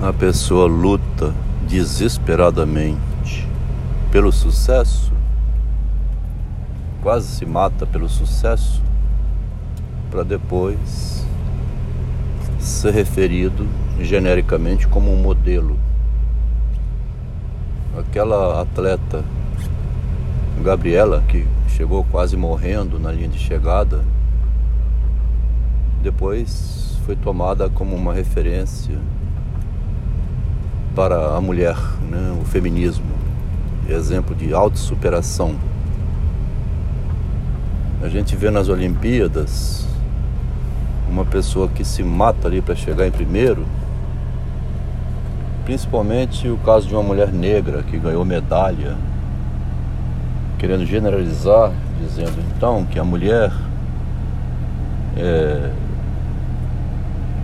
A pessoa luta desesperadamente pelo sucesso, quase se mata pelo sucesso, para depois ser referido genericamente como um modelo. Aquela atleta Gabriela, que chegou quase morrendo na linha de chegada, depois foi tomada como uma referência para a mulher, né? o feminismo, exemplo de autossuperação. A gente vê nas Olimpíadas uma pessoa que se mata ali para chegar em primeiro, principalmente o caso de uma mulher negra que ganhou medalha, querendo generalizar, dizendo então que a mulher é,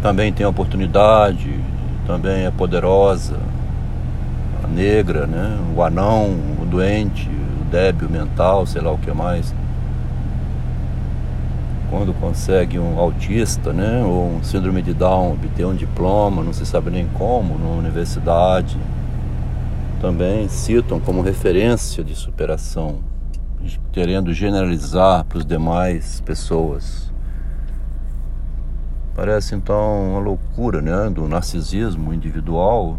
também tem oportunidade, também é poderosa, a negra, né? o anão, o doente, o débil mental, sei lá o que mais. Quando consegue um autista, né, ou um síndrome de Down obter um diploma, não se sabe nem como, numa universidade, também citam como referência de superação, querendo generalizar para os demais pessoas. Parece então uma loucura né, do narcisismo individual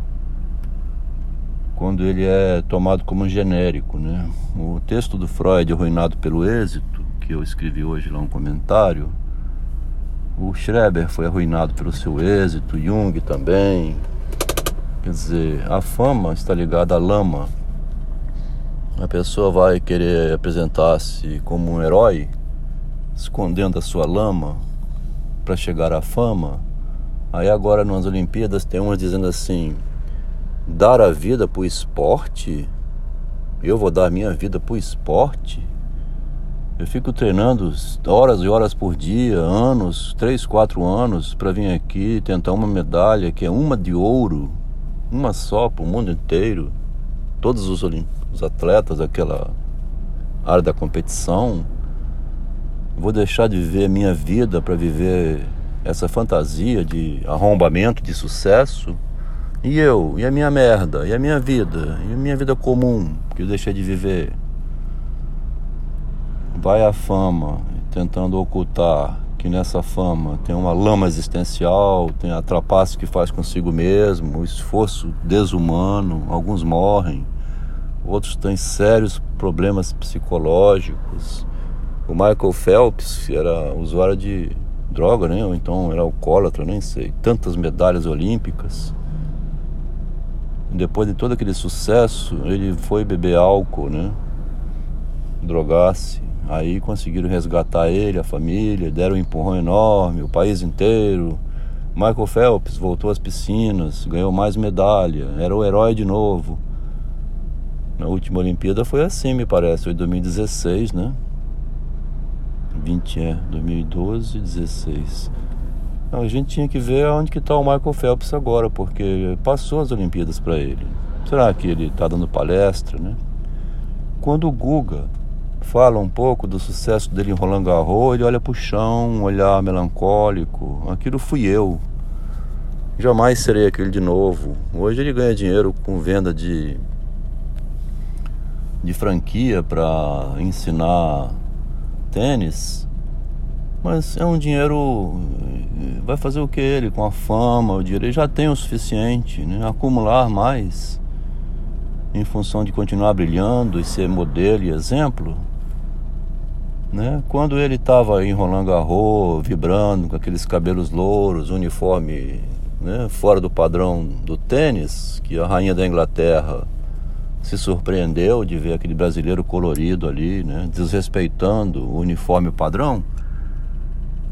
quando ele é tomado como genérico. Né? O texto do Freud, Arruinado pelo Êxito, que eu escrevi hoje lá um comentário, o Schreber foi arruinado pelo seu êxito, Jung também. Quer dizer, a fama está ligada à lama. A pessoa vai querer apresentar-se como um herói, escondendo a sua lama, para chegar à fama. Aí agora nas Olimpíadas tem umas dizendo assim: dar a vida para o esporte? Eu vou dar minha vida para o esporte? Eu fico treinando horas e horas por dia, anos, três, quatro anos, para vir aqui tentar uma medalha que é uma de ouro, uma só para o mundo inteiro. Todos os, os atletas daquela área da competição Vou deixar de viver a minha vida para viver essa fantasia de arrombamento, de sucesso. E eu, e a minha merda, e a minha vida, e a minha vida comum que eu deixei de viver. Vai a fama tentando ocultar que nessa fama tem uma lama existencial, tem a trapaça que faz consigo mesmo, o esforço desumano, alguns morrem, outros têm sérios problemas psicológicos o Michael Phelps era usuário de droga, né? Ou então era alcoólatra, nem sei. Tantas medalhas olímpicas. Depois de todo aquele sucesso, ele foi beber álcool, né? Drogar-se. Aí conseguiram resgatar ele, a família, deram um empurrão enorme, o país inteiro. Michael Phelps voltou às piscinas, ganhou mais medalha, era o herói de novo. Na última Olimpíada foi assim, me parece, foi em 2016, né? 20 é, 2012, 16. Não, a gente tinha que ver onde que está o Michael Phelps agora, porque passou as Olimpíadas para ele. Será que ele está dando palestra, né? Quando o Guga fala um pouco do sucesso dele em Roland Garros, ele olha para o chão, um olhar melancólico. Aquilo fui eu. Jamais serei aquele de novo. Hoje ele ganha dinheiro com venda de de franquia para ensinar tênis, mas é um dinheiro. Vai fazer o que ele? Com a fama, o dinheiro. Ele já tem o suficiente, né? Acumular mais em função de continuar brilhando e ser modelo e exemplo. Né? Quando ele estava em Roland Garros, vibrando com aqueles cabelos louros, uniforme né? fora do padrão do tênis, que a rainha da Inglaterra se surpreendeu de ver aquele brasileiro colorido ali, né, desrespeitando o uniforme padrão.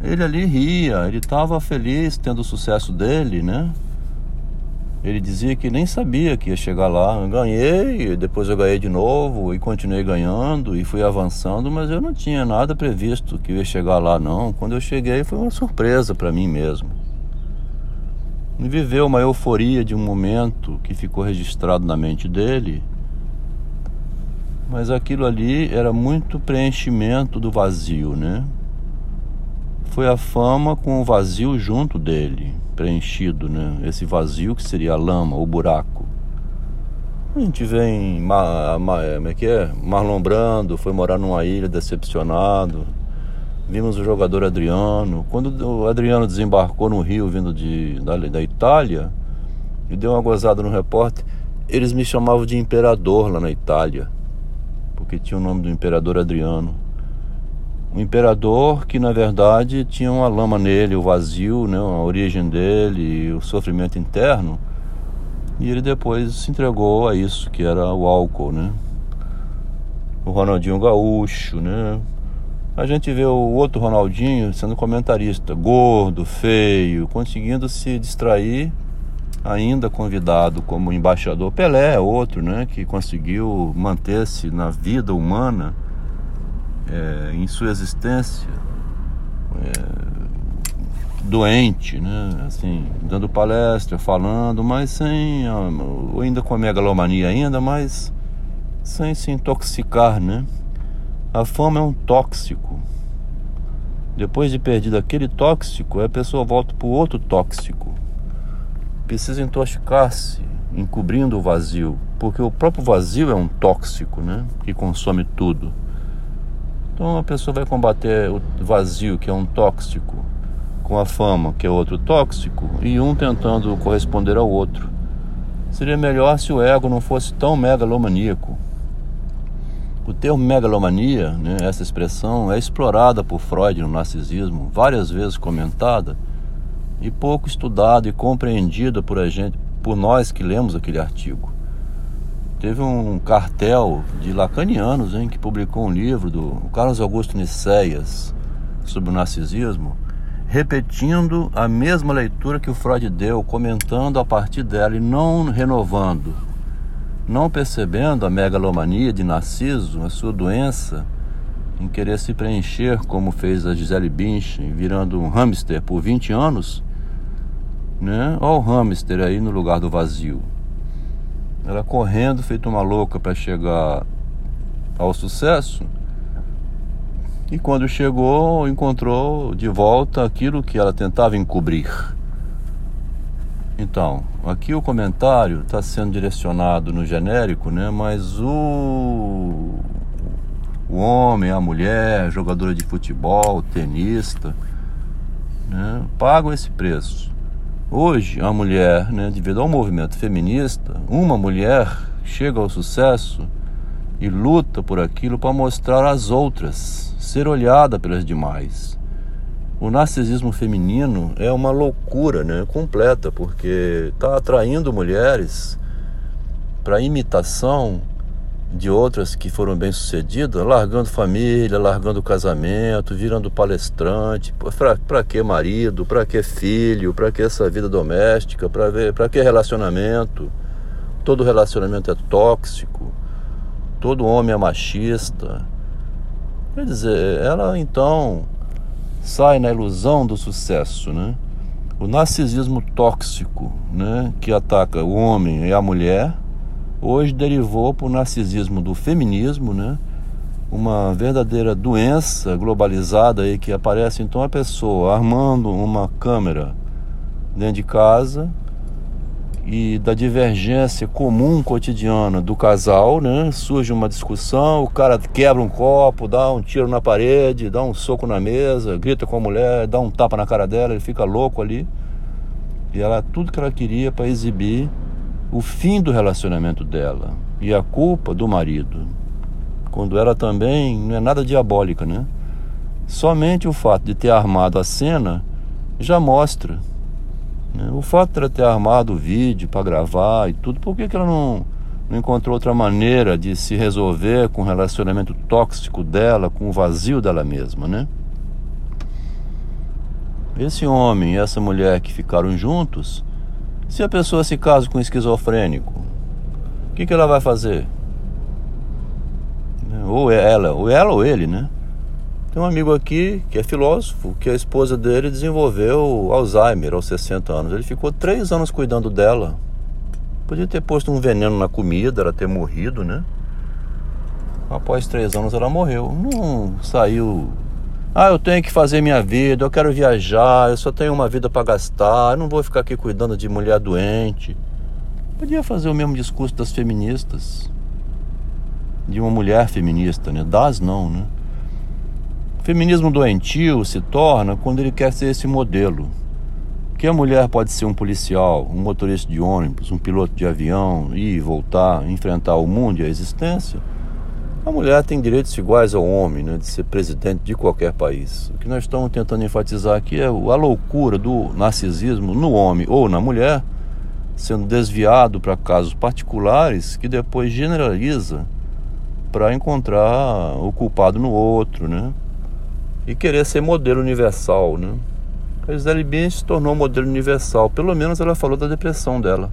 Ele ali ria, ele estava feliz tendo o sucesso dele, né? Ele dizia que nem sabia que ia chegar lá. Eu ganhei, depois eu ganhei de novo e continuei ganhando e fui avançando, mas eu não tinha nada previsto que ia chegar lá, não. Quando eu cheguei foi uma surpresa para mim mesmo. Viveu uma euforia de um momento que ficou registrado na mente dele mas aquilo ali era muito preenchimento do vazio, né? Foi a fama com o vazio junto dele. preenchido, né? Esse vazio que seria a lama, o buraco. A gente vem, como é que é? Marlon Brando foi morar numa ilha decepcionado. Vimos o jogador Adriano. Quando o Adriano desembarcou no Rio vindo de, da, da Itália, e deu uma gozada no repórter, eles me chamavam de imperador lá na Itália, porque tinha o nome do imperador Adriano. Um imperador que na verdade tinha uma lama nele, o vazio, né, a origem dele, o sofrimento interno. E ele depois se entregou a isso, que era o álcool, né? O Ronaldinho Gaúcho, né? A gente vê o outro Ronaldinho sendo comentarista, gordo, feio, conseguindo se distrair, ainda convidado como embaixador. Pelé é outro, né? Que conseguiu manter-se na vida humana é, em sua existência é, doente, né? Assim, dando palestra, falando, mas sem ainda com a megalomania ainda, mas sem se intoxicar, né? A fama é um tóxico. Depois de perdido aquele tóxico, a pessoa volta para o outro tóxico. Precisa intoxicar-se, encobrindo o vazio, porque o próprio vazio é um tóxico, né? Que consome tudo. Então a pessoa vai combater o vazio, que é um tóxico, com a fama, que é outro tóxico, e um tentando corresponder ao outro. Seria melhor se o ego não fosse tão megalomaníaco. O termo megalomania, né, essa expressão, é explorada por Freud no narcisismo, várias vezes comentada e pouco estudada e compreendida por a gente, por nós que lemos aquele artigo. Teve um cartel de lacanianos hein, que publicou um livro do Carlos Augusto Niceias sobre o narcisismo, repetindo a mesma leitura que o Freud deu, comentando a partir dela e não renovando, não percebendo a megalomania de Narciso, a sua doença em querer se preencher, como fez a Gisele Bündchen, virando um hamster por 20 anos, né? Olha o hamster aí no lugar do vazio. Ela correndo, feito uma louca para chegar ao sucesso. E quando chegou, encontrou de volta aquilo que ela tentava encobrir. Então, aqui o comentário está sendo direcionado no genérico, né? Mas o o homem, a mulher, jogadora de futebol, tenista, né, pagam esse preço. Hoje, a mulher, né, devido ao movimento feminista, uma mulher chega ao sucesso e luta por aquilo para mostrar às outras, ser olhada pelas demais. O narcisismo feminino é uma loucura né, completa, porque está atraindo mulheres para imitação de outras que foram bem-sucedidas, largando família, largando casamento, virando palestrante. Para que marido? Para que filho? Para que essa vida doméstica? Para que relacionamento? Todo relacionamento é tóxico. Todo homem é machista. Quer dizer, ela então sai na ilusão do sucesso, né? O narcisismo tóxico, né, que ataca o homem e a mulher hoje derivou para o narcisismo do feminismo, né? Uma verdadeira doença globalizada aí que aparece então a pessoa armando uma câmera dentro de casa e da divergência comum cotidiana do casal, né? Surge uma discussão, o cara quebra um copo, dá um tiro na parede, dá um soco na mesa, grita com a mulher, dá um tapa na cara dela, ele fica louco ali. E ela tudo que ela queria para exibir o fim do relacionamento dela e a culpa do marido, quando ela também não é nada diabólica, né? Somente o fato de ter armado a cena já mostra. Né? O fato de ela ter armado o vídeo para gravar e tudo, por que, que ela não, não encontrou outra maneira de se resolver com o relacionamento tóxico dela, com o vazio dela mesma, né? Esse homem e essa mulher que ficaram juntos se a pessoa se casa com um esquizofrênico, o que, que ela vai fazer? Ou ela, ou ela ou ele, né? Tem um amigo aqui que é filósofo, que a esposa dele desenvolveu Alzheimer aos 60 anos. Ele ficou três anos cuidando dela. Podia ter posto um veneno na comida, ela ter morrido, né? Após três anos ela morreu. Não saiu Ah, eu tenho que fazer minha vida, eu quero viajar, eu só tenho uma vida para gastar, eu não vou ficar aqui cuidando de mulher doente. Podia fazer o mesmo discurso das feministas. De uma mulher feminista, né? Das não, né? O feminismo doentio se torna quando ele quer ser esse modelo. Que a mulher pode ser um policial, um motorista de ônibus, um piloto de avião, ir e voltar, enfrentar o mundo e a existência a mulher tem direitos iguais ao homem, né, de ser presidente de qualquer país. O que nós estamos tentando enfatizar aqui é a loucura do narcisismo no homem ou na mulher, sendo desviado para casos particulares que depois generaliza para encontrar o culpado no outro, né? E querer ser modelo universal, né? A Gisele Bündchen se tornou modelo universal. Pelo menos ela falou da depressão dela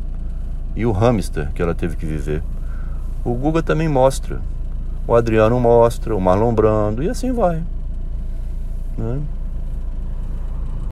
e o hamster que ela teve que viver. O Guga também mostra o Adriano mostra, o Marlon Brando, e assim vai. Né?